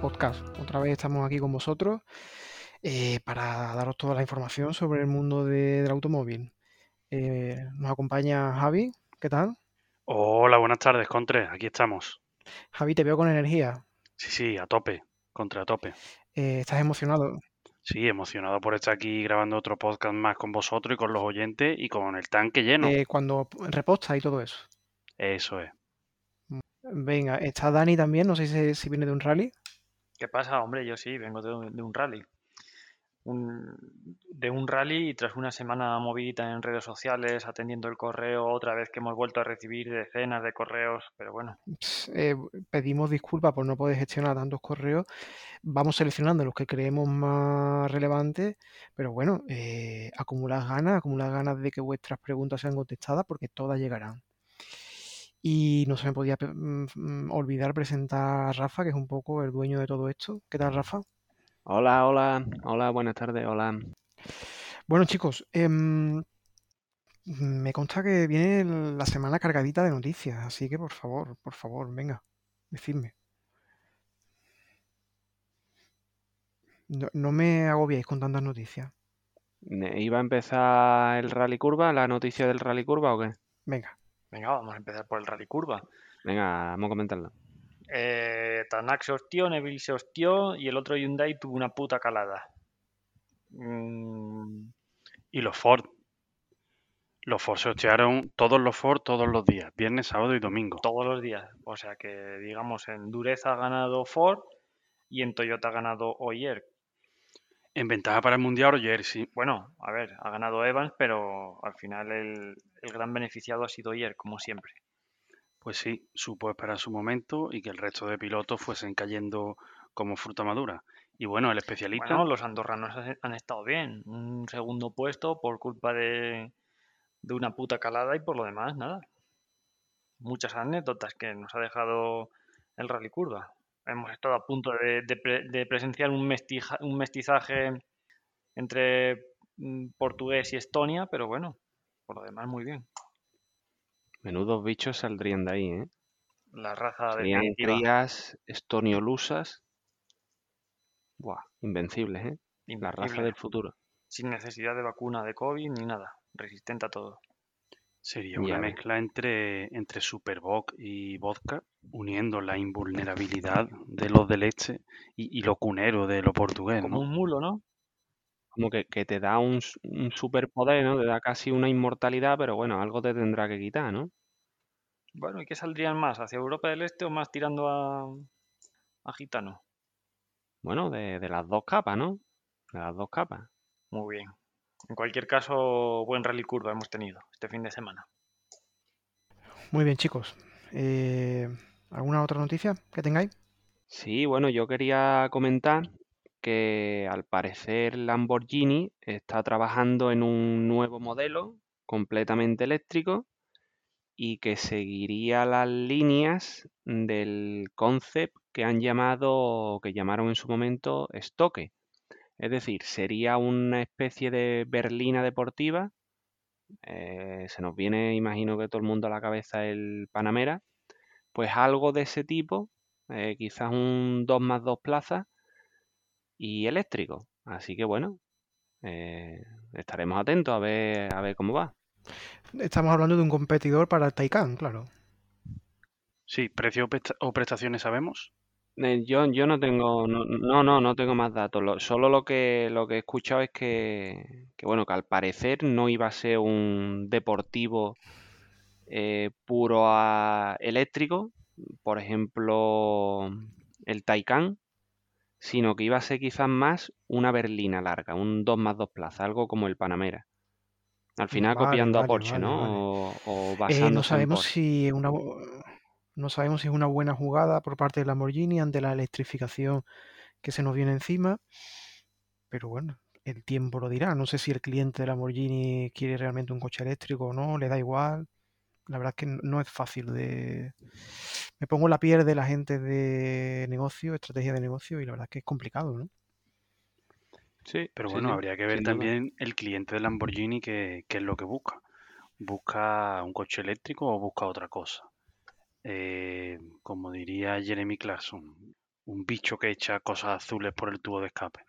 Podcast. Otra vez estamos aquí con vosotros eh, para daros toda la información sobre el mundo de- del automóvil. Eh, nos acompaña Javi, ¿qué tal? Hola, buenas tardes, Contre. Aquí estamos. Javi, te veo con energía. Sí, sí, a tope, Contre a tope. Eh, ¿estás emocionado? Sí, emocionado por estar aquí grabando otro podcast más con vosotros y con los oyentes y con el tanque lleno. Cuando reposta y todo eso. Eso es. Venga, está Dani también, no sé si, si viene de un rally. ¿Qué pasa, hombre? Yo sí, vengo de, un- de un rally. De un rally y tras una semana movidita en redes sociales, atendiendo el correo, otra vez que hemos vuelto a recibir decenas de correos, pero bueno, eh, pedimos disculpas por no poder gestionar tantos correos. Vamos seleccionando los que creemos más relevantes, pero bueno, eh, acumulad ganas, acumulad ganas de que vuestras preguntas sean contestadas porque todas llegarán. Y no se me podía mm, mm, olvidar presentar a Rafa, que es un poco el dueño de todo esto. ¿Qué tal, Rafa? Hola, hola, hola, buenas tardes, hola. Bueno, chicos, em, me consta que viene la semana cargadita de noticias, así que por favor, por favor, venga, decidme. No, no me agobiéis con tantas noticias. ¿Iba a empezar el Rally Curva, la noticia del Rally Curva o qué? Venga, venga, vamos a empezar por el rally curva. Venga, vamos a comentarlo. Eh, Tanak se hostió, Neville se hostió y el otro Hyundai tuvo una puta calada. Mm, Y los Ford. Los Ford se hostearon todos los Ford todos los días, viernes, sábado y domingo. todos los días. O sea que, digamos, en dureza ha ganado Ford y en Toyota ha ganado Oyer. En ventaja para el Mundial, ayer sí. Bueno, a ver, ha ganado Evans, pero al final el, el gran beneficiado ha sido Oyer, como siempre. Pues sí, supo esperar su momento y que el resto de pilotos fuesen cayendo como fruta madura. Y bueno, el especialista, Bueno, los andorranos han- estado bien. Un segundo puesto por culpa de, de una puta calada y por lo demás, nada. Muchas anécdotas que nos ha dejado el Rally Curva. Hemos estado a punto de, de presenciar un, mestija- un mestizaje entre mm, portugués y Estonia, pero bueno, por lo demás muy bien. Menudos bichos saldrían de ahí, ¿eh? La raza Serían definitiva, crías estoniolusas. Buah, invencibles, ¿eh? La raza del futuro. sin necesidad de vacuna de COVID ni nada, resistente a todo. sería una mezcla entre, entre Superboc y vodka, uniendo la invulnerabilidad de los del este y, y lo cunero de lo portugués, Como ¿no? un mulo, ¿no? Como que, que te da un, s- un superpoder, ¿no? Te da casi una inmortalidad, pero bueno, algo te tendrá que quitar, ¿no? Bueno, ¿y qué saldrían más? ¿Hacia Europa del Este o más tirando a, a gitano? Bueno, de, de las dos capas, ¿no? De las dos capas. Muy bien. En cualquier caso, buen rally curva hemos tenido este fin de semana. muy bien, chicos. Eh, ¿alguna otra noticia que tengáis? Sí, bueno, yo quería comentar que al parecer Lamborghini está trabajando en un nuevo modelo completamente eléctrico y que seguiría las líneas del concept que han llamado, que llamaron en su momento estoque. Es decir, sería una especie de berlina deportiva. eh, se nos viene, imagino que todo el mundo a la cabeza el Panamera. Pues algo de ese tipo, eh, quizás un 2 más 2 plazas y eléctrico. Así que bueno, eh, estaremos atentos a ver, a ver cómo va. Estamos hablando de un competidor para el Taycan, claro. Sí, precio o presta- o prestaciones sabemos. Eh, yo, yo no tengo, no, no, no, no tengo más datos. Lo- solo lo que, lo que he escuchado es que, que, bueno, que al parecer no iba a ser un deportivo eh, puro a- eléctrico, por ejemplo, el Taycan, sino que iba a ser quizás más una berlina larga, un 2 más 2 plazas, algo como el Panamera. Al final Vale, copiando a Porsche, vale, ¿no? O, o Eh, no en sabemos si una, no sabemos si es una buena jugada por parte de Lamborghini ante la electrificación que se nos viene encima, pero bueno, el tiempo lo dirá. No sé si el cliente de Lamborghini quiere realmente un coche eléctrico o no, le da igual. La verdad es que no- es fácil de... Me pongo la piel de la gente de negocio, estrategia de negocio, y la verdad es que es complicado, ¿no? Sí, Pero bueno, sí, habría que ver también el cliente de Lamborghini qué, qué es lo que busca. ¿Busca un coche eléctrico o busca otra cosa? eh, como diría Jeremy Clarkson, un bicho que echa cosas azules por el tubo de escape.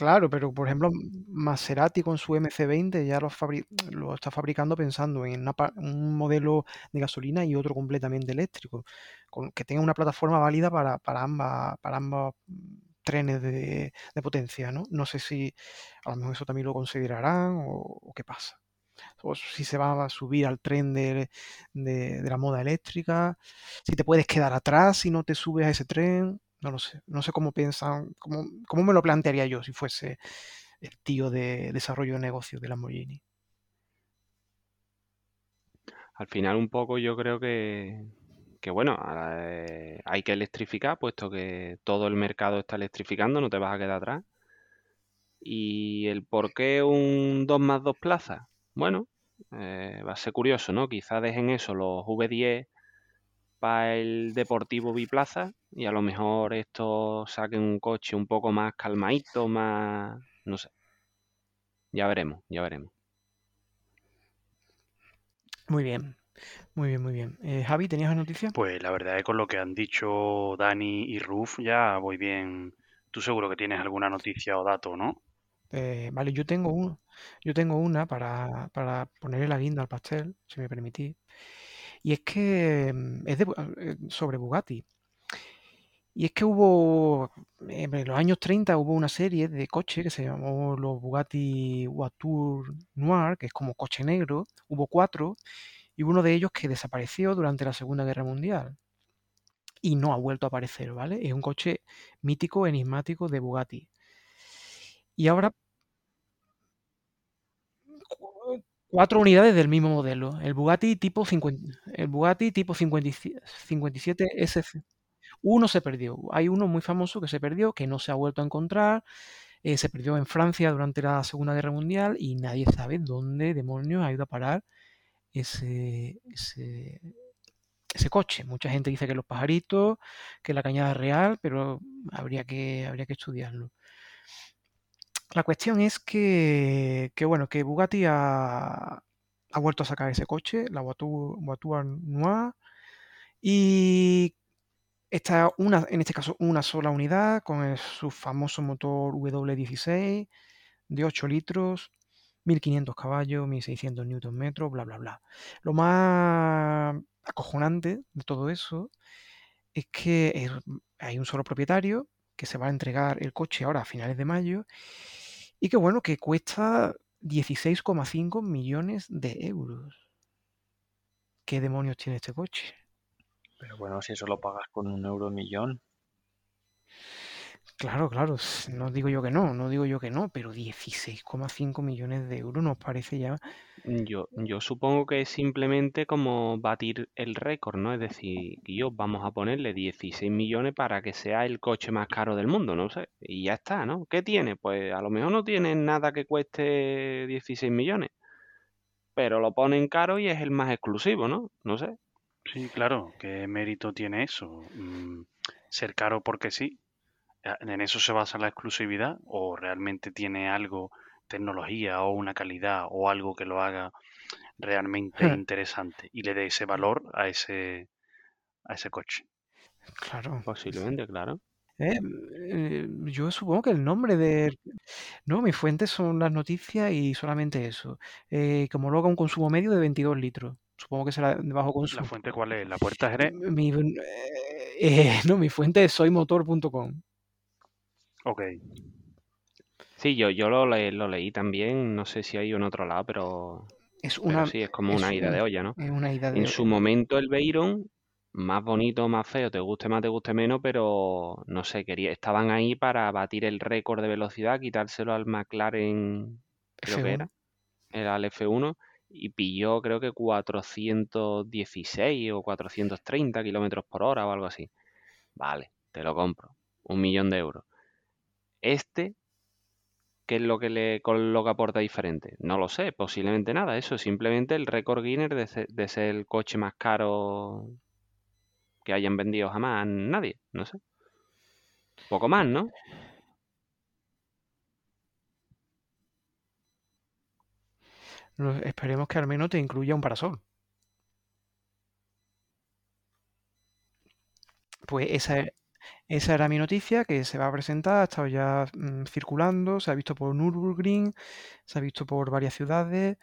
Claro, pero por ejemplo, Maserati con su MC20 ya lo, está fabricando pensando en un modelo de gasolina y otro completamente eléctrico, con, que tenga una plataforma válida para, ambas, ambos trenes de, potencia, ¿no? No sé si a lo mejor eso también lo considerarán o, qué pasa. O si se va a subir al tren de, de- de la moda eléctrica, si te puedes quedar atrás si no te subes a ese tren. No lo sé, no sé cómo piensan, cómo, cómo me lo plantearía yo si fuese el tío de desarrollo de negocios de Lamborghini. Al final un poco yo creo que, que bueno, eh, hay que electrificar, puesto que todo el mercado está electrificando, no te vas a quedar atrás. Y el por qué un 2 más 2 plazas, bueno, eh, va a ser curioso, ¿no? Quizás dejen eso, los V10 para el deportivo biplaza y a lo mejor esto saquen un coche un poco más calmadito, más, no sé. Ya veremos, ya veremos. Muy bien, muy bien, muy bien. Eh, Javi, ¿tenías una noticia? Pues la verdad es que con lo que han dicho Dani y Ruf ya voy bien. Tú seguro que tienes alguna noticia o dato, ¿no? Eh, vale, yo tengo uno, yo tengo una para, para ponerle la guinda al pastel, si me permitís. Y es que mm, es eh, sobre Bugatti. Y es que hubo, en los años 30 hubo una serie de coches que se llamó los Bugatti Voiture Noir, que es como coche negro. Hubo cuatro y uno de ellos que desapareció durante la Segunda Guerra Mundial y no ha vuelto a aparecer, ¿vale? Es un coche mítico, enigmático de Bugatti. Y ahora cuatro unidades del mismo modelo. El Bugatti tipo 50, el Bugatti tipo 57 57 SF. Uno se perdió. Hay uno muy famoso que se perdió, que no se ha vuelto a encontrar. eh, se perdió en Francia durante la Segunda Guerra Mundial y nadie sabe dónde demonios ha ido a parar ese, ese, ese coche. Mucha gente dice que los pajaritos, que la cañada real, pero habría que, habría que estudiarlo. La cuestión es que, que, bueno, que Bugatti ha, vuelto a sacar ese coche, la Voiture Noire, y Está una, en este caso una sola unidad con su famoso motor W16 de 8 litros, 1500 caballos, 1600 Nm, bla, bla, bla. Lo más acojonante de todo eso es que hay un solo propietario que se va a entregar el coche ahora a finales de mayo y que bueno, que cuesta 16,5 millones de euros. ¿Qué demonios tiene este coche? Pero bueno, si eso lo pagas con un euro millón. Claro, claro, no digo yo que no, no digo yo que no, pero 16,5 millones de euros nos parece ya. Yo, yo supongo que es simplemente como batir el récord, ¿no? Es decir, yo vamos a ponerle 16 millones para que sea el coche más caro del mundo, no sé. Y ya está, ¿no? ¿Qué tiene? Pues a lo mejor no tiene nada que cueste 16 millones, pero lo ponen caro y es el más exclusivo, ¿no? No sé. Sí, claro, ¿qué mérito tiene eso? Mm, ¿Ser caro porque sí? ¿En eso se basa la exclusividad? ¿O realmente tiene algo, tecnología o una calidad o algo que lo haga realmente interesante y le dé ese valor a ese, a ese coche? Claro. Posiblemente, claro. Eh, eh, yo supongo que el nombre de... No, mis fuentes son las noticias y solamente eso. Eh, como luego un consumo medio de 22 litros. Supongo que será de bajo ¿La consumo. fuente cuál es? ¿La Puerta Jerez? Mi, eh, eh, no, mi fuente es soymotor.com. Ok, Sí, yo, yo lo, le- lo leí también, no sé si hay en otro lado, pero, Es pero una, sí, es como es una ida de olla, ¿no? es una idea En de... su momento el Veyron, más bonito, más feo, te guste más, te guste menos, pero no sé, quería, estaban ahí para batir el récord de velocidad, quitárselo al McLaren, creo que F1. era, era al F1, y pilló creo que 416 o 430 kilómetros por hora o algo así. Vale, te lo compro, un millón de euros. Este, ¿qué es lo que le con lo que aporta diferente? No lo sé, posiblemente nada, eso, simplemente el récord Guinness de, se- de ser el coche más caro que hayan vendido jamás nadie, no sé. Poco más, ¿no? Esperemos que al menos te incluya un parasol. Pues esa, e- esa era mi noticia, que se va a presentar, ha estado ya mm, circulando, se ha visto por Nürburgring, se ha visto por varias ciudades,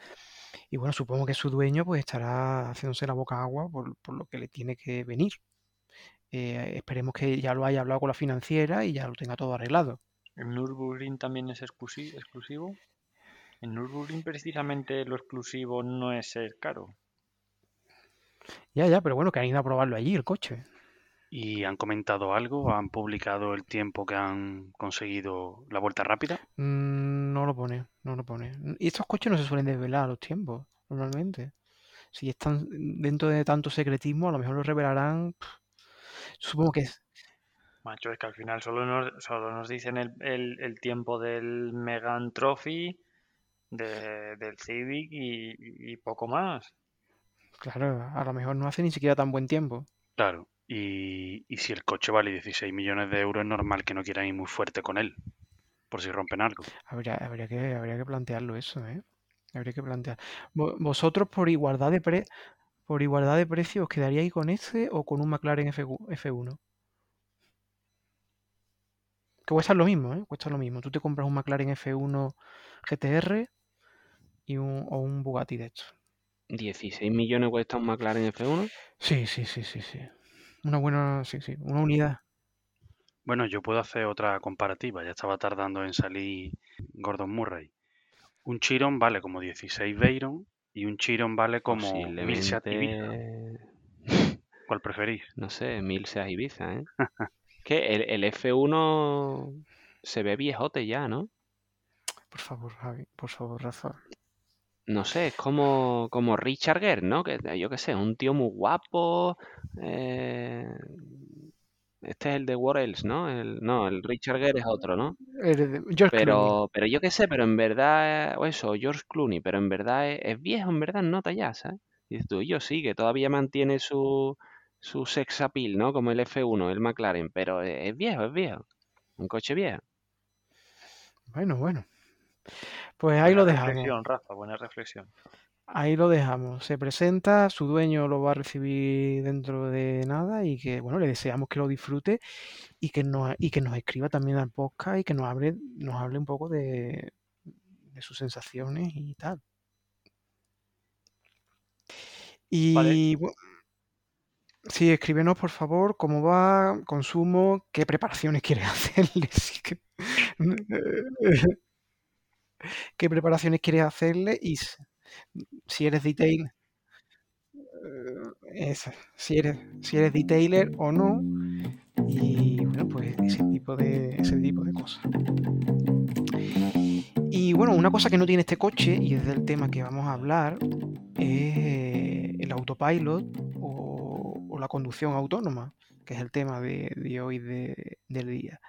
y bueno, supongo que su dueño pues estará haciéndose la boca agua por, por lo que le tiene que venir. Eh, esperemos que ya lo haya hablado con la financiera y ya lo tenga todo arreglado. ¿El Nürburgring también es exclusi- exclusivo? En Nürburgring precisamente lo exclusivo no es ser caro. Ya, ya, pero bueno, que han ido a probarlo allí, el coche. ¿Y han comentado algo? ¿Han publicado el tiempo que han conseguido la vuelta rápida? Mm, No lo pone, no lo pone. Y estos coches no se suelen desvelar a los tiempos, normalmente. Si están dentro de tanto secretismo, a lo mejor lo revelarán. Supongo que es. Macho, es que al final solo nos, solo nos dicen el, el- el tiempo del Megan Trophy, de- del Civic y, y poco más. Claro, a lo mejor no hace ni siquiera tan buen tiempo. Claro. Y, y si el coche vale 16 millones de euros, es normal que no quieran ir muy fuerte con él, por si rompen algo. Habría, habría que, habría que plantearlo eso, ¿eh? Habría que plantear. Vo- ¿Vosotros por igualdad de pre, por igualdad de precio os quedaríais con este o con un McLaren F1? F1? Que cuesta lo mismo, ¿eh? Cuesta lo mismo. Tú te compras un McLaren F1 GTR y un, o un Bugatti de estos. 16 millones cuesta un McLaren F1. Sí, sí, sí, sí, sí. Una buena, sí, sí, una unidad. Bueno, yo puedo hacer otra comparativa. Ya estaba tardando en salir Gordon Murray. Un Chiron vale como 16 Veyron y un Chiron vale como 1000 Seat Ibiza. Posiblemente, ¿Cuál preferís? no sé, 1000 Seat Ibiza, ¿eh? Que el, el F1 se ve viejote ya, ¿no? Por favor, Javi, por favor, Rafa. No sé, es como, como Richard Gere, ¿no? Que yo qué sé, un tío muy guapo. eh, Este es el de What Else, ¿no? El, no, el Richard Gere es otro, ¿no? Clooney. Pero, pero yo qué sé, pero en verdad, o eso, George Clooney, pero en verdad es, es viejo, en verdad, nota ya, ¿sabes? Y dices tú, yo sí, que todavía mantiene su, su sex appeal, ¿no? Como el F1, el McLaren, pero es, es viejo, es viejo. Un coche viejo. Bueno, bueno. Pues ahí Buena lo dejamos. reflexión, Rafa, buena reflexión. Ahí lo dejamos. Se presenta, su dueño lo va a recibir dentro de nada y que, bueno, le deseamos que lo disfrute y que nos, y que nos escriba también al podcast y que nos hable, nos hable un poco de, de sus sensaciones y tal. Y bu- sí, escríbenos por favor cómo va, consumo, qué preparaciones quieres hacerle. ¿Qué preparaciones quieres hacerle? Y si eres detail, eh, si eres, si eres detailer o no. Y bueno, pues ese tipo de, ese tipo de cosas. Y bueno, una cosa que no tiene este coche, y es del tema que vamos a hablar, es el autopilot o, o la conducción autónoma, que es el tema de, de hoy de- del día.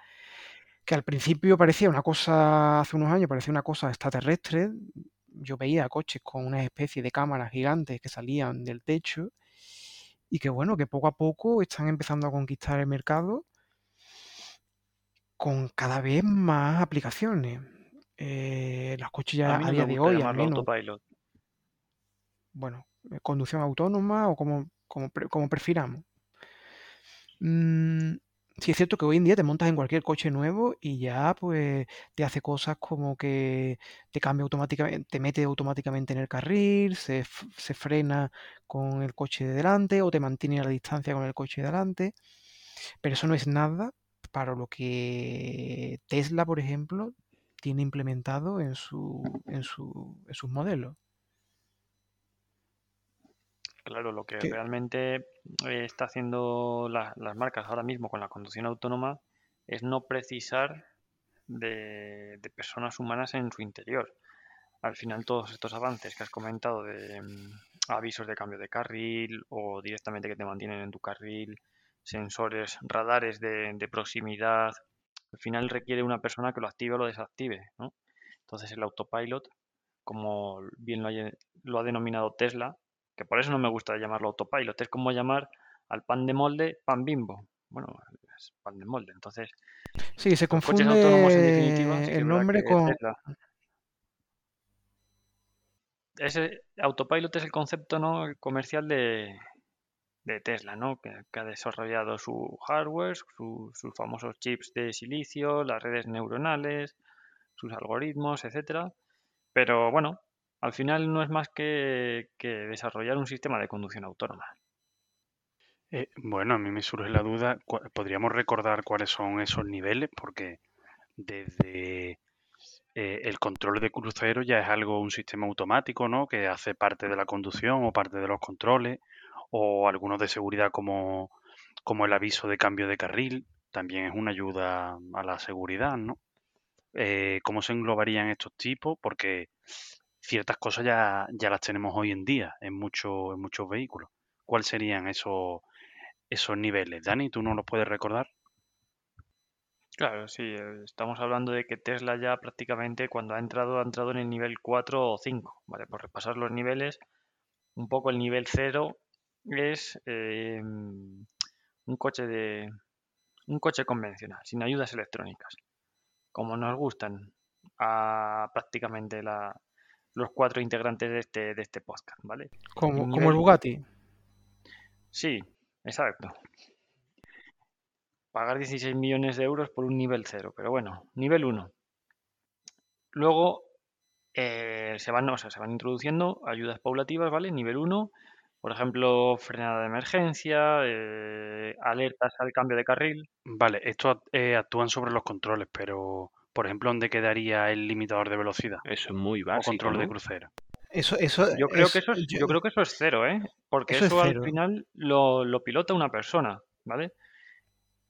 Que al principio parecía una cosa, hace unos años parecía una cosa extraterrestre. Yo veía coches con una especie de cámaras gigantes que salían del techo y que bueno, que poco a poco están empezando a conquistar el mercado con cada vez más aplicaciones. Eh, los coches ya a mí a no día de hoy, al menos, autopilot. bueno, eh, conducción autónoma o como, como, como prefiramos. Mm, sí es cierto que hoy en día te montas en cualquier coche nuevo y ya pues te hace cosas como que te cambia automáticamente, te mete automáticamente en el carril, se, se frena con el coche de delante o te mantiene a la distancia con el coche de delante. Pero eso no es nada para lo que Tesla, por ejemplo, tiene implementado en su, en su, en sus modelos. Claro, lo que realmente eh, está haciendo la- las marcas ahora mismo con la conducción autónoma es no precisar de, de personas humanas en su interior. Al final todos estos avances que has comentado de mm, avisos de cambio de carril o directamente que te mantienen en tu carril, sensores, radares de, de proximidad, al final requiere una persona que lo active o lo desactive, ¿no? Entonces el autopilot, como bien lo ha denominado Tesla, que por eso no me gusta llamarlo autopilot, es como llamar al pan de molde pan bimbo. Bueno, es pan de molde. Entonces, Sí, se los coches autónomos en confunde definitiva, sí el nombre que con... Ese autopilot es el concepto ¿no? comercial de, de Tesla, ¿no? Que, que ha desarrollado su hardware, su- sus famosos chips de silicio, las redes neuronales, sus algoritmos, etcétera. Pero bueno, al final no es más que, desarrollar un sistema de conducción autónoma. Eh, bueno, a mí me surge la duda, ¿podríamos recordar cuáles son esos niveles? Porque desde eh, el control de crucero ya es algo, un sistema automático, ¿no? Que hace parte de la conducción o parte de los controles, o algunos de seguridad como, como el aviso de cambio de carril, también es una ayuda a la seguridad, ¿no? Eh, ¿cómo se englobarían estos tipos? Porque ciertas cosas ya, ya las tenemos hoy en día en, muchos en muchos vehículos. ¿Cuáles serían esos, esos niveles? Dani, ¿tú no los puedes recordar? Claro, sí, eh, estamos hablando de que Tesla ya prácticamente cuando ha entrado, ha entrado en el nivel 4 o 5, ¿vale? Por repasar los niveles, un poco el nivel 0 es eh, un coche de un coche convencional, sin ayudas electrónicas, como nos gustan a prácticamente la, los cuatro integrantes de este, de este podcast, ¿vale? Como, como el Bugatti. Sí, exacto. Pagar 16 millones de euros por un nivel 0, pero bueno, nivel 1. Luego eh, se, van, o sea, se van introduciendo ayudas paulativas, ¿vale? Nivel 1, por ejemplo, frenada de emergencia, eh, alertas al cambio de carril. Vale, estos eh, actúan sobre los controles, pero por ejemplo, ¿dónde quedaría el limitador de velocidad Eso es muy o básico, control de ¿no? crucero? Eso, eso, Yo creo es- que eso es, yo- yo creo que eso es cero, ¿eh? Porque Eso eso, es al final lo, lo pilota una persona, ¿vale?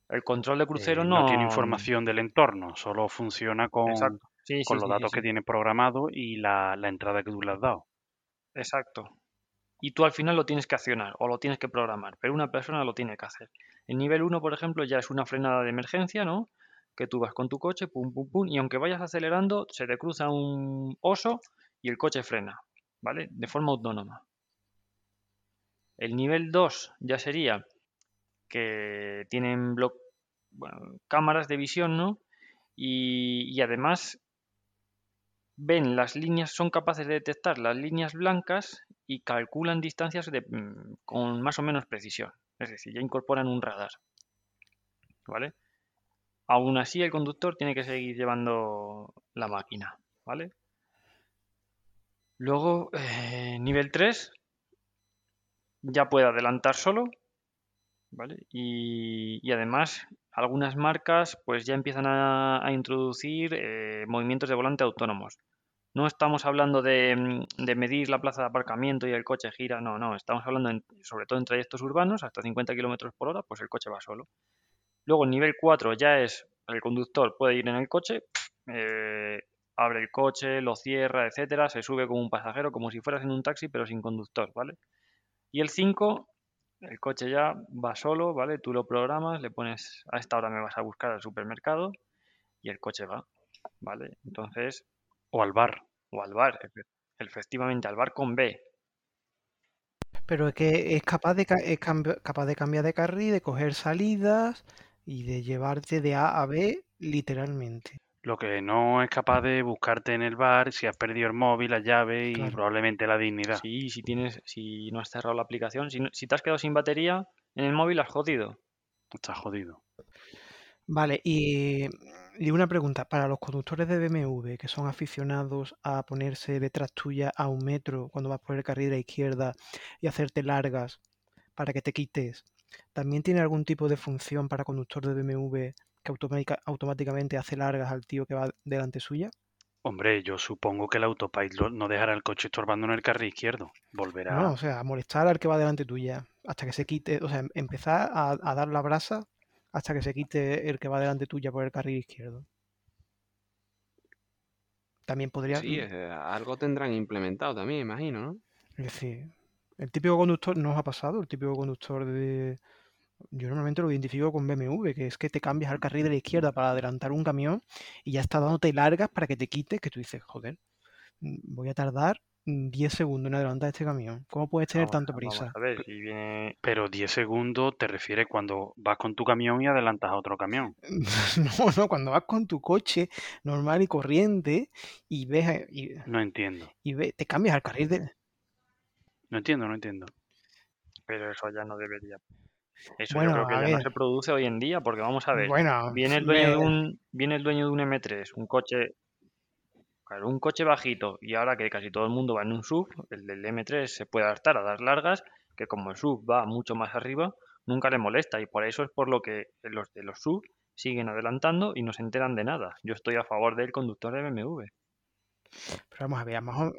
El control de crucero Eh, no... tiene información del entorno, solo funciona con. Sí, con sí, los sí, datos sí. que tiene programado y la, la entrada que tú le has dado. Exacto. Y tú al final lo tienes que accionar o lo tienes que programar, pero una persona lo tiene que hacer. El nivel 1, por ejemplo, ya es una frenada de emergencia, ¿no? Que tú vas con tu coche, pum, pum, pum, y aunque vayas acelerando, se te cruza un oso y el coche frena, ¿vale? De forma autónoma. El nivel 2 ya sería que tienen cámaras de visión, ¿no? Y, además ven las líneas, son capaces de detectar las líneas blancas y calculan distancias mm, con más o menos precisión. Es decir, ya incorporan un radar. ¿Vale? Aún así, el conductor tiene que seguir llevando la máquina. ¿Vale? Luego, eh, nivel 3, ya puede adelantar solo. ¿Vale? Y, además, algunas marcas pues ya empiezan a, introducir eh, movimientos de volante autónomos. No estamos hablando de, mm, de medir la plaza de aparcamiento y el coche gira, no, no, estamos hablando sobre todo en trayectos urbanos, hasta 50 kilómetros por hora, pues el coche va solo. Luego, el nivel 4 ya es el conductor puede ir en el coche, eh, abre el coche, lo cierra, etcétera, se sube como un pasajero, como si fueras en un taxi, pero sin conductor, ¿vale? Y el 5, el coche ya va solo, ¿vale? Tú lo programas, le pones a esta hora me vas a buscar al supermercado y el coche va, ¿vale? Entonces, O al bar. o al bar, efe- efectivamente, al bar con B. Pero es que es capaz de, es capaz de cambiar de carril, de coger salidas y de llevarte de A a B literalmente. Lo que no es capaz de buscarte en el bar si has perdido el móvil, la llave y Claro. probablemente la dignidad. Sí, si tienes, si no has cerrado la aplicación, si, no- si te has quedado sin batería en el móvil, has jodido. Estás jodido. Vale, y, y una pregunta, para los conductores de BMW que son aficionados a ponerse detrás tuya a un metro cuando vas por el carril de la izquierda y hacerte largas para que te quites, ¿también tiene algún tipo de función para conductor de BMW que automática- automáticamente hace largas al tío que va delante suya? Hombre, yo supongo que el autopilot no dejará el coche estorbando en el carril izquierdo. Volverá. No, o sea, molestar al que va delante tuya hasta que se quite, o sea, em- empezar a, a dar la brasa hasta que se quite el que va delante tuya por el carril izquierdo. También podría, Sí, eh, algo tendrán implementado también, imagino, ¿no? es decir, el típico conductor, ¿no os ha pasado? El típico conductor de... Yo normalmente lo identifico con BMW, que es que te cambias al carril de la izquierda para adelantar un camión y ya está dándote largas para que te quites, que tú dices, joder, mm, voy a tardar mm, 10 segundos en adelantar este camión. ¿Cómo puedes tener Vamos vamos prisa? a ver, si viene... Pero 10 segundos te refieres cuando vas con tu camión y adelantas a otro camión. No, no, cuando vas con tu coche normal y corriente y ves a- y, No entiendo. y ve- te cambias al carril de... No entiendo, no entiendo. Pero eso ya no debería. Eso Bueno, yo creo que a ya no se produce hoy en día, porque vamos a ver, Bueno, viene el dueño de me- un, viene el dueño de un M3, un coche, claro, un coche bajito, y ahora que casi todo el mundo va en un sub, el del M3 se puede adaptar a dar largas, que como el sub va mucho más arriba, nunca le molesta, y por eso es por lo que los de los sub siguen adelantando y no se enteran de nada. Yo estoy a favor del conductor de BMW. Pero vamos a ver, más o,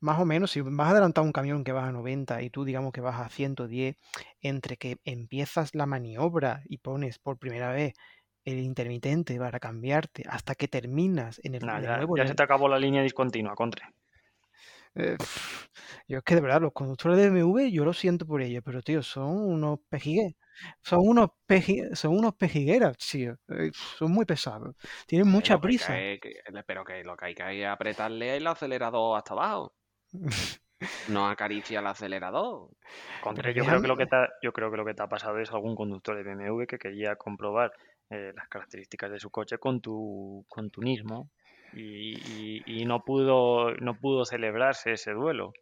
más o menos, si vas a adelantar un camión que vas a 90 y tú digamos que vas a 110, entre que empiezas la maniobra y pones por primera vez el intermitente para cambiarte hasta que terminas en el Nah, ya, nuevo ya en se te acabó la línea discontinua, Contre. Eh, yo es que de verdad, los conductores de BMW, yo lo siento por ellos, pero tío, son unos pejigueros. Son unos, peji- son unos pejigueras, tío. eh, son muy pesados. Tienen mucha lo que hay prisa. que- que- pero que lo que hay que es apretarle el acelerador hasta abajo. No acaricia el acelerador. Yo creo que lo que te ha, yo creo que lo que te ha pasado es algún conductor de BMW que quería comprobar eh, las características de su coche con tu con tu Nismo y, y- y no pudo no pudo celebrarse ese duelo,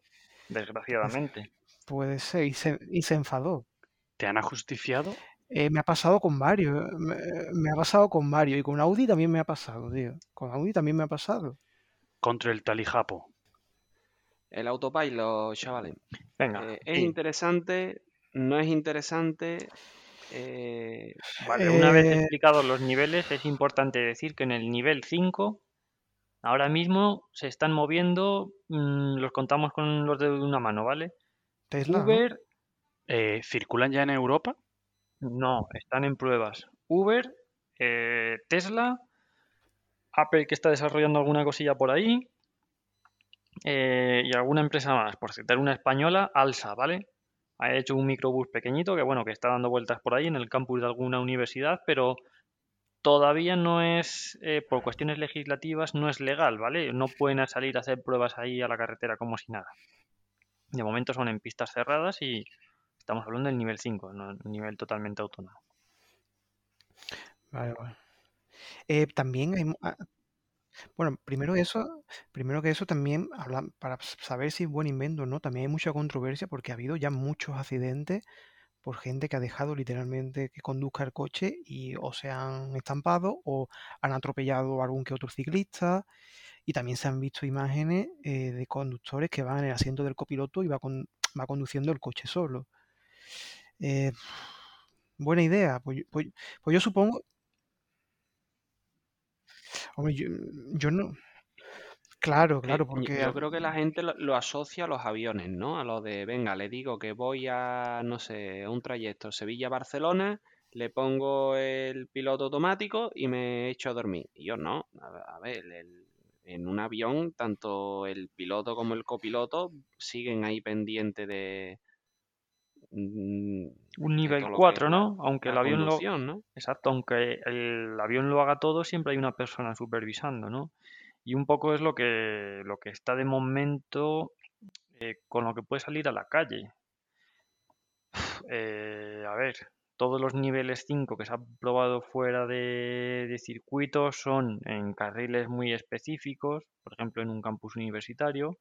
desgraciadamente. Puede ser, y se, y se enfadó. ¿Te han ajusticiado? Eh, me ha pasado con varios, me, me ha pasado con varios y con Audi también me ha pasado, tío. Con Audi también me ha pasado. Contra el talijapo. El autopilot, chavales. Venga, Eh, es interesante, no es interesante. eh, vale, una vez explicados los niveles, es importante decir que en el nivel 5 ahora mismo se están moviendo, mm, los contamos con los dedos de una mano, ¿vale? Tesla, ¿no? Uber, Eh, ¿Circulan ya en Europa? No, están en pruebas. Uber, eh, Tesla, Apple que está desarrollando alguna cosilla por ahí eh, y alguna empresa más. Por citar una española, Alsa, ¿vale? Ha hecho un microbús pequeñito que, bueno, que está dando vueltas por ahí en el campus de alguna universidad, pero todavía no es, eh, por cuestiones legislativas, no es legal, ¿vale? No pueden salir a hacer pruebas ahí a la carretera como si nada. De momento son en pistas cerradas y estamos hablando del nivel 5, no un nivel totalmente autónomo. Vale, vale. Eh, también hay, ah, bueno, primero eso, primero que eso también para saber si es buen invento o no, también hay mucha controversia porque ha habido ya muchos accidentes por gente que ha dejado literalmente que conduzca el coche y o se han estampado o han atropellado a algún que otro ciclista y también se han visto imágenes eh, de conductores que van en el asiento del copiloto y va, con- va conduciendo el coche solo. Eh, buena idea, pues, yo- pues- pues yo supongo, hombre, yo, yo no, claro, que claro, yo- porque yo creo que la gente lo, lo asocia a los aviones, ¿no? A lo de, venga, le digo que voy a, no sé, un trayecto Sevilla-Barcelona, le pongo el piloto automático y me echo a dormir. Y yo no, a, a ver, el- en un avión, tanto el piloto como el copiloto siguen ahí pendientes de... mm, Un nivel todo lo que es 4, la- ¿no? Aunque el avión lo... Exacto, aunque el avión lo haga todo, siempre hay una persona supervisando, ¿no? Y un poco es lo que, lo que está de momento eh, con lo que puede salir a la calle. Eh, a ver, todos los niveles 5 que se han probado fuera de, de circuitos son en carriles muy específicos, por ejemplo en un campus universitario,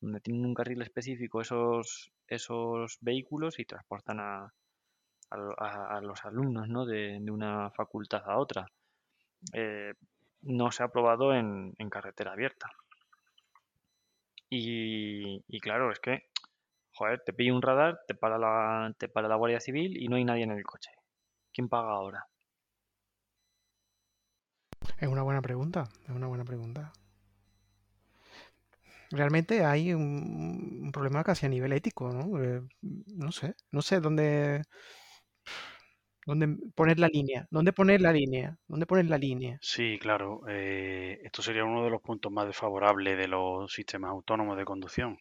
donde tienen un carril específico esos, esos vehículos y transportan a, a, lo- a- a los alumnos ¿no? de, de una facultad a otra. Eh, no se ha probado en, en carretera abierta. Y, y claro, es que, joder, te pilla un radar, te para, la, te para la Guardia Civil y no hay nadie en el coche. ¿Quién paga ahora? es una buena pregunta, es una buena pregunta. Realmente hay un, un problema casi a nivel ético, ¿no? Eh, no sé, no sé dónde, dónde poner la línea, dónde poner la línea, dónde poner la línea. Sí, claro. eh, esto sería uno de los puntos más desfavorables de los sistemas autónomos de conducción.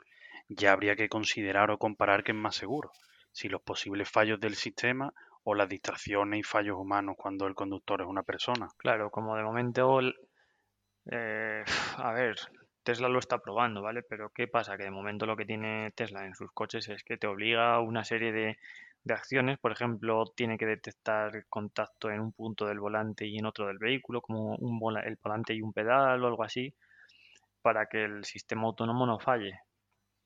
Ya habría que considerar o comparar qué es más seguro. Si los posibles fallos del sistema o las distracciones y fallos humanos cuando el conductor es una persona. Claro, como de momento, el- eh, a ver, Tesla lo está probando, ¿vale? Pero ¿qué pasa? Que de momento lo que tiene Tesla en sus coches es que te obliga a una serie de, de acciones. Por ejemplo, tiene que detectar contacto en un punto del volante y en otro del vehículo, como un el volante y un pedal o algo así, para que el sistema autónomo no falle.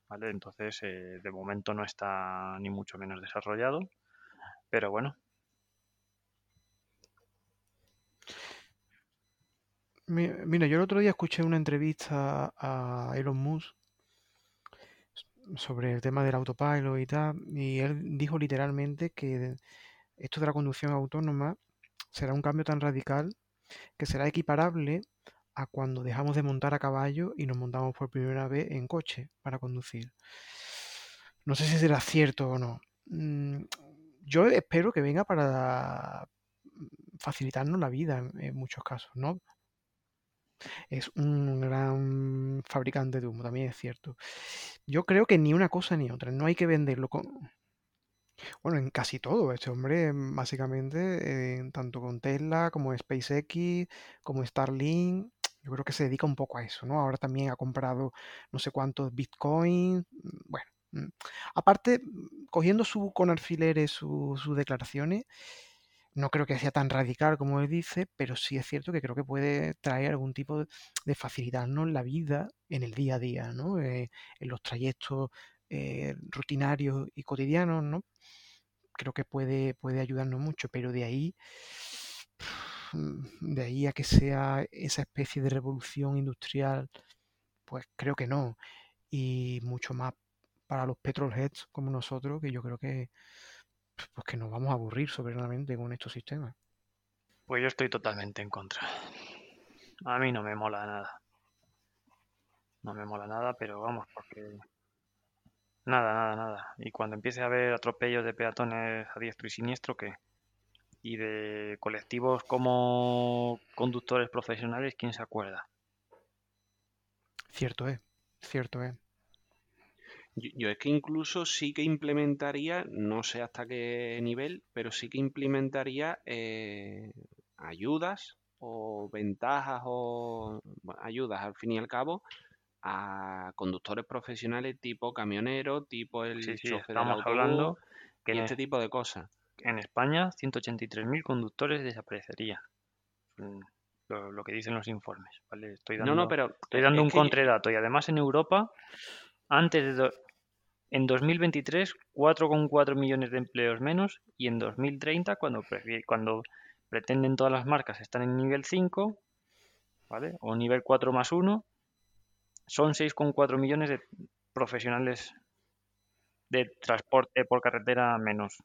¿vale? Entonces, eh, de momento no está ni mucho menos desarrollado, pero bueno. Mira, yo el otro día escuché una entrevista a Elon Musk sobre el tema del autopilot y tal, y él dijo literalmente que esto de la conducción autónoma será un cambio tan radical que será equiparable a cuando dejamos de montar a caballo y nos montamos por primera vez en coche para conducir. No sé si será cierto o no. Mm, yo espero que venga para facilitarnos la vida en, muchos casos, ¿no? Es un gran fabricante de humo, también es cierto. Yo creo que ni una cosa ni otra. No hay que venderlo con... Bueno, en casi todo. Este hombre, básicamente, eh, tanto con Tesla como SpaceX, como Starlink, yo creo que se dedica un poco a eso, ¿no? Ahora también ha comprado no sé cuántos bitcoins. Mm, bueno, mm. aparte, mm, cogiendo su, con alfileres sus declaraciones, no creo que sea tan radical como él dice, pero sí es cierto que creo que puede traer algún tipo de, facilitarnos la vida en el día a día, ¿no? Eh, en los trayectos eh, rutinarios y cotidianos, ¿no? Creo que puede, puede ayudarnos mucho, pero de ahí de ahí a que sea esa especie de revolución industrial, pues creo que no. Y mucho más para los petrolheads como nosotros, que yo creo que pues que nos vamos a aburrir soberanamente con estos sistemas. Pues yo estoy totalmente en contra. A mí no me mola nada. No me mola nada, pero vamos, porque... Nada, nada, nada. Y cuando empiece a haber atropellos de peatones a diestro y siniestro, ¿qué? y de colectivos como conductores profesionales, ¿quién se acuerda? Cierto es, cierto es. Yo, es que incluso sí que implementaría, no sé hasta qué nivel, pero sí que implementaría eh, ayudas o ventajas o ayudas al fin y al cabo a conductores profesionales tipo camionero, tipo el chofer del autobús hablando que y este tipo de cosas en España 183.000 conductores desaparecerían. Lo, que dicen los informes, Estoy dando, no, no, pero estoy dando un contradato. Y además en Europa, antes de en 2023, 4,4 millones de empleos menos. Y en 2030, cuando, pretenden todas las marcas estar en nivel 5, ¿vale? O nivel 4 más 1, son 6,4 millones de profesionales de transporte por carretera menos.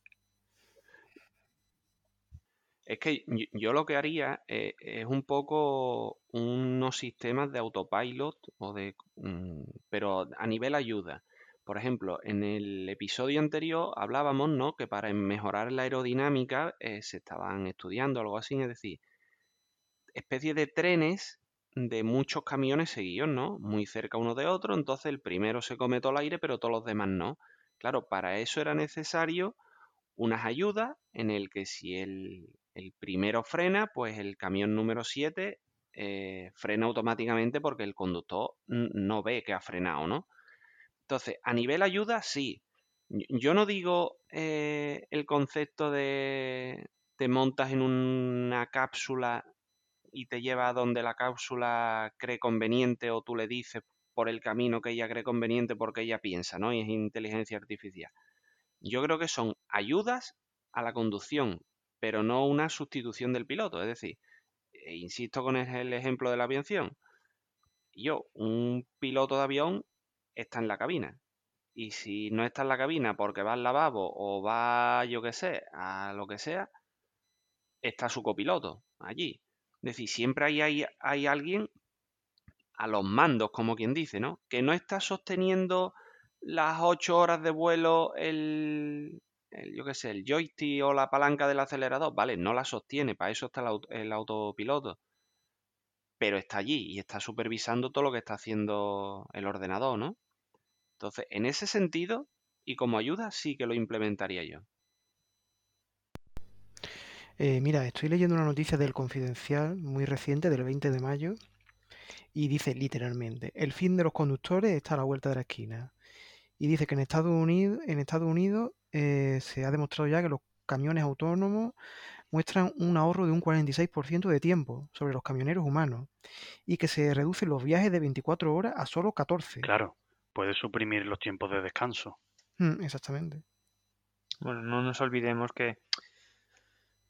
Es que yo, lo que haría eh, es un poco unos sistemas de autopilot o de, mm, pero a nivel ayuda. Por ejemplo, en el episodio anterior hablábamos, ¿no? Que para mejorar la aerodinámica eh, se estaban estudiando algo así, es decir, especie de trenes de muchos camiones seguidos, ¿no? Muy cerca uno de otro, entonces el primero se come todo el aire, pero todos los demás no. Claro, para eso era necesario unas ayudas en el que si el, el primero frena, pues el camión número 7 eh, frena automáticamente porque el conductor no ve que ha frenado, ¿no? Entonces, a nivel ayuda, sí. Yo no digo eh, el concepto de te montas en una cápsula y te lleva a donde la cápsula cree conveniente o tú le dices por el camino que ella cree conveniente porque ella piensa, ¿no? Y es inteligencia artificial. Yo creo que son ayudas a la conducción pero no una sustitución del piloto. Es decir, e insisto con el ejemplo de la aviación. Yo, un piloto de avión está en la cabina. Y si no está en la cabina porque va al lavabo o va, yo qué sé, a lo que sea, está su copiloto allí. Es decir, siempre hay, hay, hay alguien a los mandos, como quien dice, ¿no? Que no está sosteniendo las ocho horas de vuelo el, yo qué sé, el joystick o la palanca del acelerador, vale, no la sostiene, para eso está el, autopiloto. Pero está allí y está supervisando todo lo que está haciendo el ordenador, ¿no? Entonces, en ese sentido, y como ayuda, sí que lo implementaría yo. Eh, mira, estoy leyendo una noticia del Confidencial muy reciente, del 20 de mayo, y dice literalmente, el fin de los conductores está a la vuelta de la esquina. Y dice que en Estados Unidos, eh, se ha demostrado ya que los camiones autónomos muestran un ahorro de un 46% de tiempo sobre los camioneros humanos y que se reducen los viajes de 24 horas a solo 14. Claro. puede suprimir los tiempos de descanso. Mm, exactamente. Bueno, no nos olvidemos que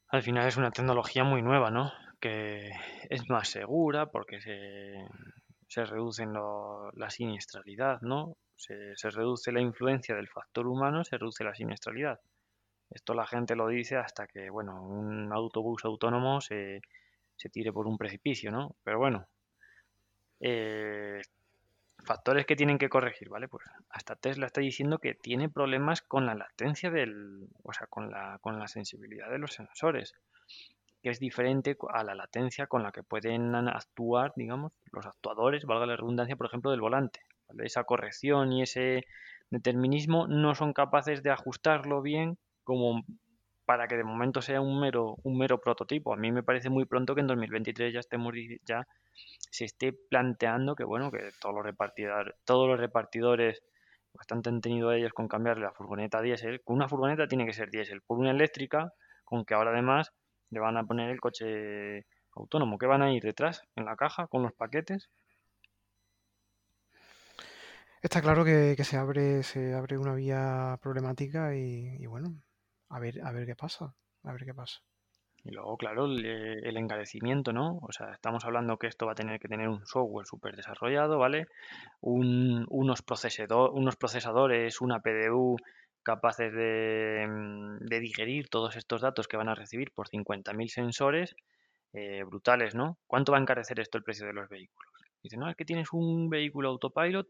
al final es una tecnología muy nueva, ¿no? Que es más segura porque se, se reduce la siniestralidad, ¿no? Se, se reduce la influencia del factor humano, se reduce la siniestralidad. Esto la gente lo dice hasta que, bueno, un autobús autónomo se, se tire por un precipicio, ¿no? Pero bueno, eh, factores que tienen que corregir, ¿vale? Pues hasta Tesla está diciendo que tiene problemas con la latencia del, o sea, con la, con la sensibilidad de los sensores, que es diferente a la latencia con la que pueden actuar, digamos, los actuadores, valga la redundancia, por ejemplo, del volante. Esa corrección y ese determinismo no son capaces de ajustarlo bien como para que de momento sea un mero, un mero prototipo. A mí me parece muy pronto que en 2023 ya estemos ya se esté planteando que bueno, que todos los repartidores, todos los repartidores bastante han tenido ellos con cambiarle la furgoneta diésel, con una furgoneta tiene que ser diésel, por una eléctrica, con que ahora además le van a poner el coche autónomo, que van a ir detrás, en la caja, con los paquetes. Está claro que, se abre, se abre una vía problemática y, y bueno, a ver, a ver qué pasa, a ver qué pasa. Y luego, claro, el, encarecimiento, ¿no? O sea, estamos hablando que esto va a tener que tener un software súper desarrollado, ¿vale? unos, unos procesadores, una PDU capaces de, mm, de, digerir todos estos datos que van a recibir por 50.000 sensores eh, brutales, ¿no? ¿Cuánto va a encarecer esto el precio de los vehículos? Dice, no, es que tienes un vehículo autopilot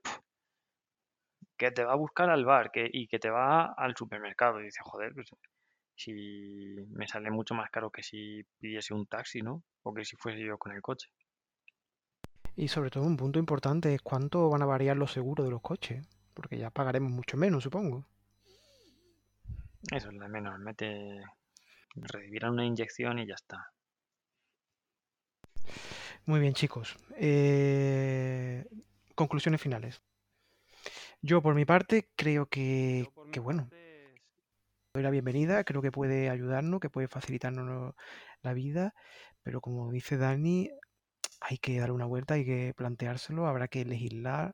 que te va a buscar al bar que, y que te va al supermercado. Y dice, joder, pues si me sale mucho más caro que si pidiese un taxi, ¿no? O que si fuese yo con el coche. Y sobre todo un punto importante es cuánto van a variar los seguros de los coches, porque ya pagaremos mucho menos, supongo. Eso es lo de menos, mete, recibirán una inyección y ya está. Muy bien, chicos. Eh, conclusiones finales. Yo, por mi parte, creo que, que bueno, doy la bienvenida, creo que puede ayudarnos, que puede facilitarnos la vida, pero como dice Dani, hay que dar una vuelta, hay que planteárselo, habrá que legislar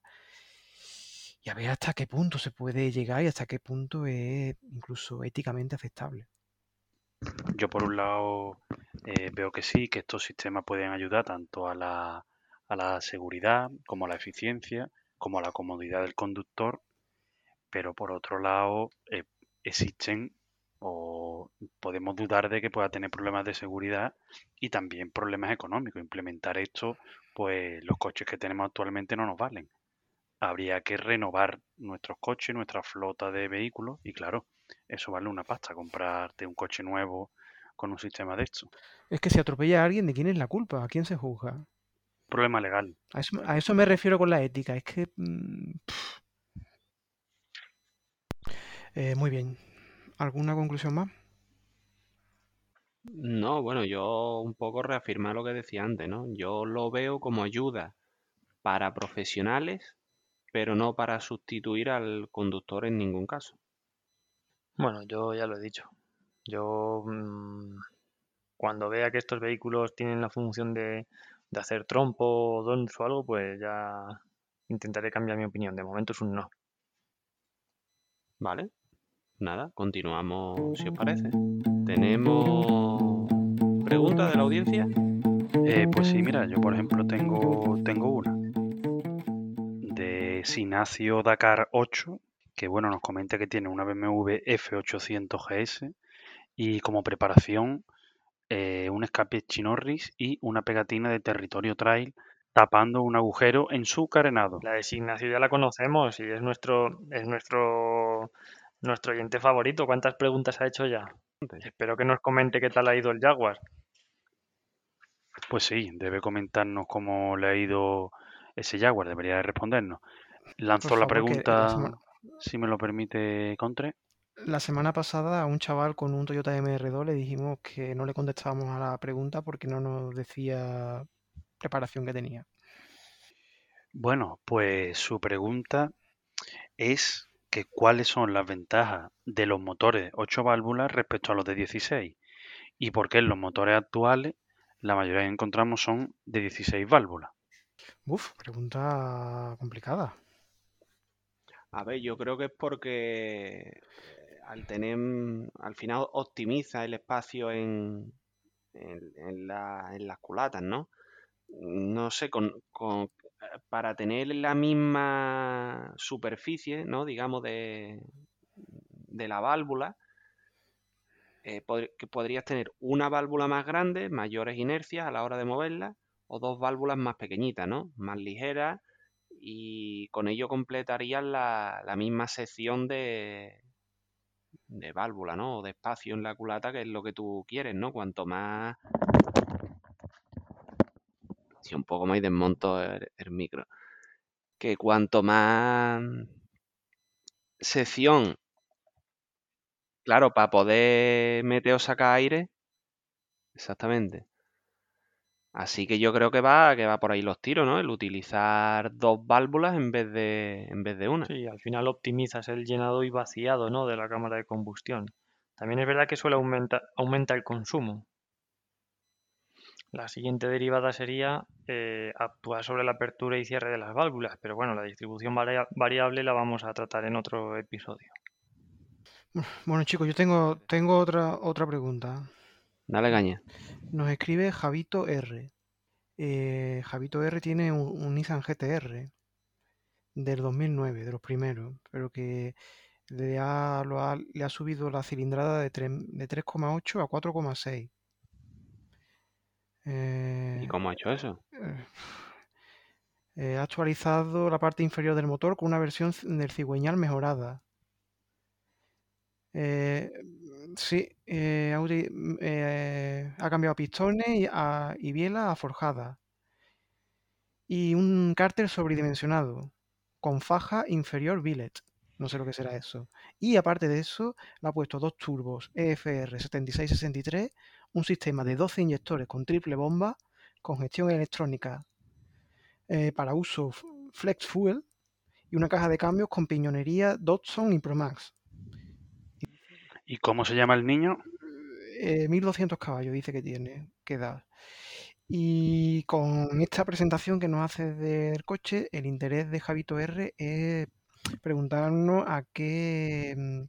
y a ver hasta qué punto se puede llegar y hasta qué punto es incluso éticamente aceptable. Yo por un lado eh, veo que sí, que estos sistemas pueden ayudar tanto a la, a la seguridad como a la eficiencia, como la comodidad del conductor, pero por otro lado eh, existen o podemos dudar de que pueda tener problemas de seguridad y también problemas económicos. Implementar esto, pues los coches que tenemos actualmente no nos valen. Habría que renovar nuestros coches, nuestra flota de vehículos y claro, eso vale una pasta, comprarte un coche nuevo con un sistema de esto. Es que si atropella a alguien, ¿de quién es la culpa? ¿A quién se juzga? Problema legal. A eso, me refiero con la ética. Es que... Mm, eh, muy bien. ¿Alguna conclusión más? No, bueno, yo un poco reafirmar lo que decía antes, ¿no? Yo lo veo como ayuda para profesionales, pero no para sustituir al conductor en ningún caso. Bueno, yo ya lo he dicho. Yo mm, cuando vea que estos vehículos tienen la función de, de hacer trompo o dons o algo, pues ya intentaré cambiar mi opinión. De momento es un no. Vale, nada, continuamos si os parece. Tenemos preguntas de la audiencia. Eh, pues sí, mira, yo por ejemplo tengo, tengo una de Sinacio Dakar 8, que bueno, nos comenta que tiene una BMW F800 GS y como preparación eh, un escape Chinorris y una pegatina de territorio trail tapando un agujero en su carenado. La de Sinacio ya la conocemos y es nuestro, es nuestro nuestro oyente favorito. ¿Cuántas preguntas ha hecho ya? Espero que nos comente qué tal ha ido el Jaguar. Pues sí, debe comentarnos cómo le ha ido ese Jaguar, debería de respondernos. Lanzo la pregunta, si me lo permite, Contre. La semana pasada a un chaval con un Toyota MR2 le dijimos que no le contestábamos a la pregunta porque no nos decía preparación que tenía. Bueno, pues su pregunta es que cuáles son las ventajas de los motores 8 válvulas respecto a los de 16 y por qué en los motores actuales la mayoría que encontramos son de 16 válvulas. Uf, pregunta complicada. A ver, yo creo que es porque al tener, al final optimiza el espacio en, en, las culatas, ¿no? No sé, con, para tener la misma superficie, ¿no? Digamos, de, de la válvula, eh, que podrías tener una válvula más grande, mayores inercias a la hora de moverla, o dos válvulas más pequeñitas, ¿no? Más ligeras, y con ello completarías la, la misma sección de, de válvula, ¿no? O de espacio en la culata, que es lo que tú quieres, ¿no? Cuanto más... Si un poco más desmonto el, el micro. Que cuanto más sección, claro, para poder meter o sacar aire, exactamente. Así que yo creo que va, que va por ahí los tiros, ¿no? El utilizar dos válvulas en vez de, en vez de una. Sí, al final optimizas el llenado y vaciado, ¿no? De la cámara de combustión. También es verdad que suele aumentar aumenta el consumo. La siguiente derivada sería eh, actuar sobre la apertura y cierre de las válvulas, pero bueno, la distribución variable la vamos a tratar en otro episodio. Bueno chicos, yo tengo, tengo otra, otra pregunta. Dale caña. Nos escribe Javito R. Eh, Javito R tiene un, Nissan GTR del 2009, de los primeros, pero que le ha, le ha subido la cilindrada de, 3,8 a 4,6. ¿Y cómo ha hecho eso? Eh, eh, ha actualizado la parte inferior del motor con una versión del cigüeñal mejorada. Eh, sí, eh, Audi mm, eh, ha cambiado pistones y, a, biela a forjada. Y un cárter sobredimensionado, con faja inferior billet. No sé lo que será eso. Y aparte de eso, le ha puesto dos turbos EFR 7663, un sistema de 12 inyectores con triple bomba, con gestión electrónica para uso flex fuel y una caja de cambios con piñonería Dodson y Promax. ¿Y cómo se llama el niño? 1200 eh, caballos dice que tiene, que da. Y con esta presentación que nos hace del coche, el interés de Javito R es preguntarnos a qué mm,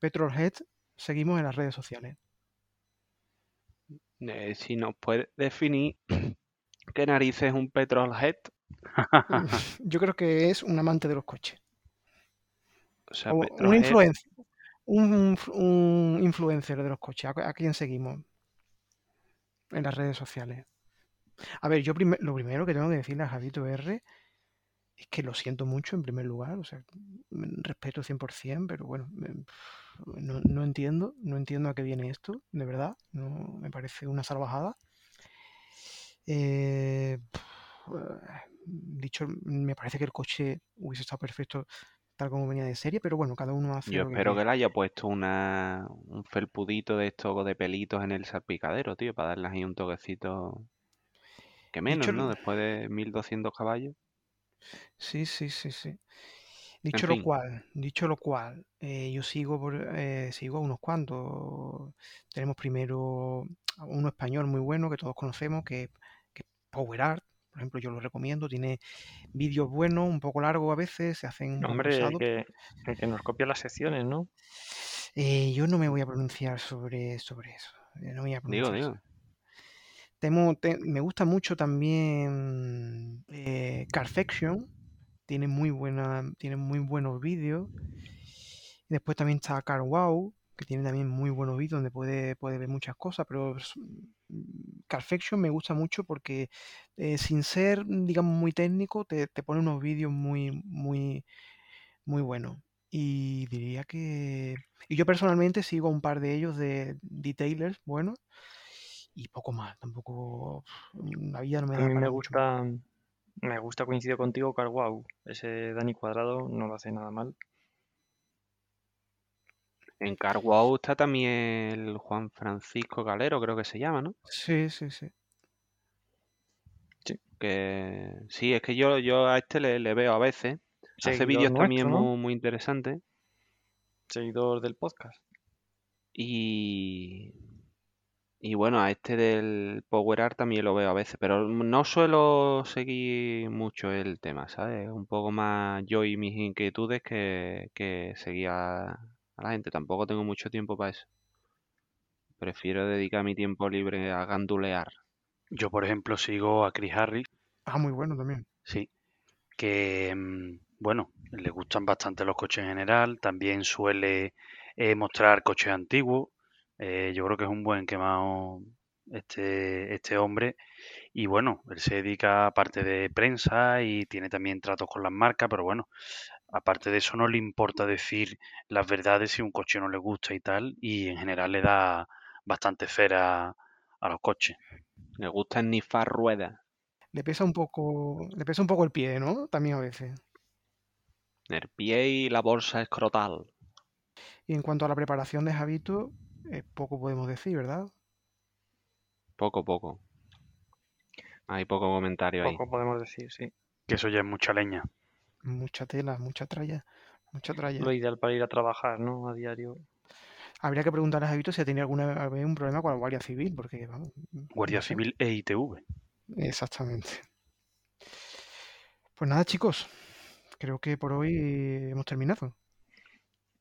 Petrolhead seguimos en las redes sociales. Eh, si nos puede definir qué narices es un Petrolhead. Yo creo que es un amante de los coches. O sea, un influencer un, influencer de los coches, ¿a, quién seguimos? En las redes sociales. A ver, yo lo primero que tengo que decirle a Javito R es que lo siento mucho en primer lugar, o sea, respeto 100%, pero bueno, no, entiendo, no entiendo a qué viene esto, de verdad, no me parece una salvajada. Eh, dicho, me parece que el coche hubiese estado perfecto tal como venía de serie, pero bueno, cada uno hace. Yo espero que, le haya puesto una, un felpudito de estos de pelitos en el salpicadero, tío, para darle ahí un toquecito. Que menos, ¿no? Después de 1200 caballos. Sí, sí, sí, sí. Dicho lo cual, dicho lo cual, eh, yo sigo por, eh, sigo a unos cuantos. Tenemos primero uno español muy bueno que todos conocemos, que, que es Power Art, por ejemplo, yo lo recomiendo, tiene vídeos buenos, un poco largos a veces, se hacen... No, hombre, que, que, nos copia las secciones, ¿no? Eh, yo no me voy a pronunciar sobre, sobre eso. Eh, no voy a digo, digo. me gusta mucho también eh, Carfection, tiene muy, buena, tiene muy buenos vídeos. Después también está CarWow, que tiene también muy buenos vídeos donde puede, puede ver muchas cosas, pero Carfection me gusta mucho porque eh, sin ser, digamos, muy técnico, te, pone unos vídeos muy, muy, muy buenos. Y diría que... Y yo personalmente sigo un par de ellos de detailers bueno y poco más. Tampoco... La vida no me da... A mí me gusta... Me gusta, coincido contigo, Carwow. Ese Dani Cuadrado no lo hace nada mal. En Carwow está también el Juan Francisco Galero, creo que se llama, ¿no? Sí, sí, sí. Sí, que, sí es que yo, yo a este le, veo a veces. Hace vídeos también muy, muy interesantes. Seguidor del podcast. Y, Y bueno, a este del Power Art también lo veo a veces, pero no suelo seguir mucho el tema, ¿sabes? Un poco más yo y mis inquietudes que, que seguir a, la gente. Tampoco tengo mucho tiempo para eso. Prefiero dedicar mi tiempo libre a gandulear. Yo, por ejemplo, sigo a Chris Harris, Ah, muy bueno también. sí, que, mm, bueno, le gustan bastante los coches en general, también suele eh, mostrar coches antiguos, eh, yo creo que es un buen quemado este, este hombre, y bueno, él se dedica a parte de prensa y tiene también tratos con las marcas, pero bueno, aparte de eso no le importa decir las verdades si un coche no le gusta y tal, y en general le da bastante fera a los coches. Le gusta nifar ruedas. Le pesa un poco, le pesa un poco el pie, ¿no? También a veces. El pie y la bolsa escrotal. Y en cuanto a la preparación de Javito, eh, poco podemos decir, ¿verdad? Poco, poco. Hay poco comentario ahí. Poco podemos decir, sí. Que eso ya es mucha leña. Mucha tela, mucha tralla, mucha tralla. Lo ideal para ir a trabajar, ¿no? A diario. Habría que preguntarle a Javito si ha tenido alguna vez un problema con la Guardia Civil, porque vamos. Guardia no sé. Civil e ITV. Exactamente. Pues nada, chicos. Creo que por hoy hemos terminado.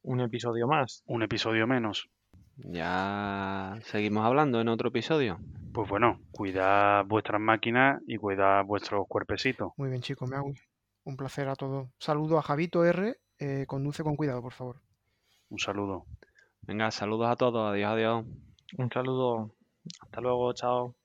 Un episodio más. Un episodio menos. Ya seguimos hablando en otro episodio. Pues bueno, cuidad vuestras máquinas y cuidad vuestros cuerpecitos. Muy bien, chicos. Me hago un placer a todos. Saludo a Javito R. eh, conduce con cuidado, por favor. Un saludo. Venga, saludos a todos. Adiós, adiós. Un saludo. Hasta luego, chao.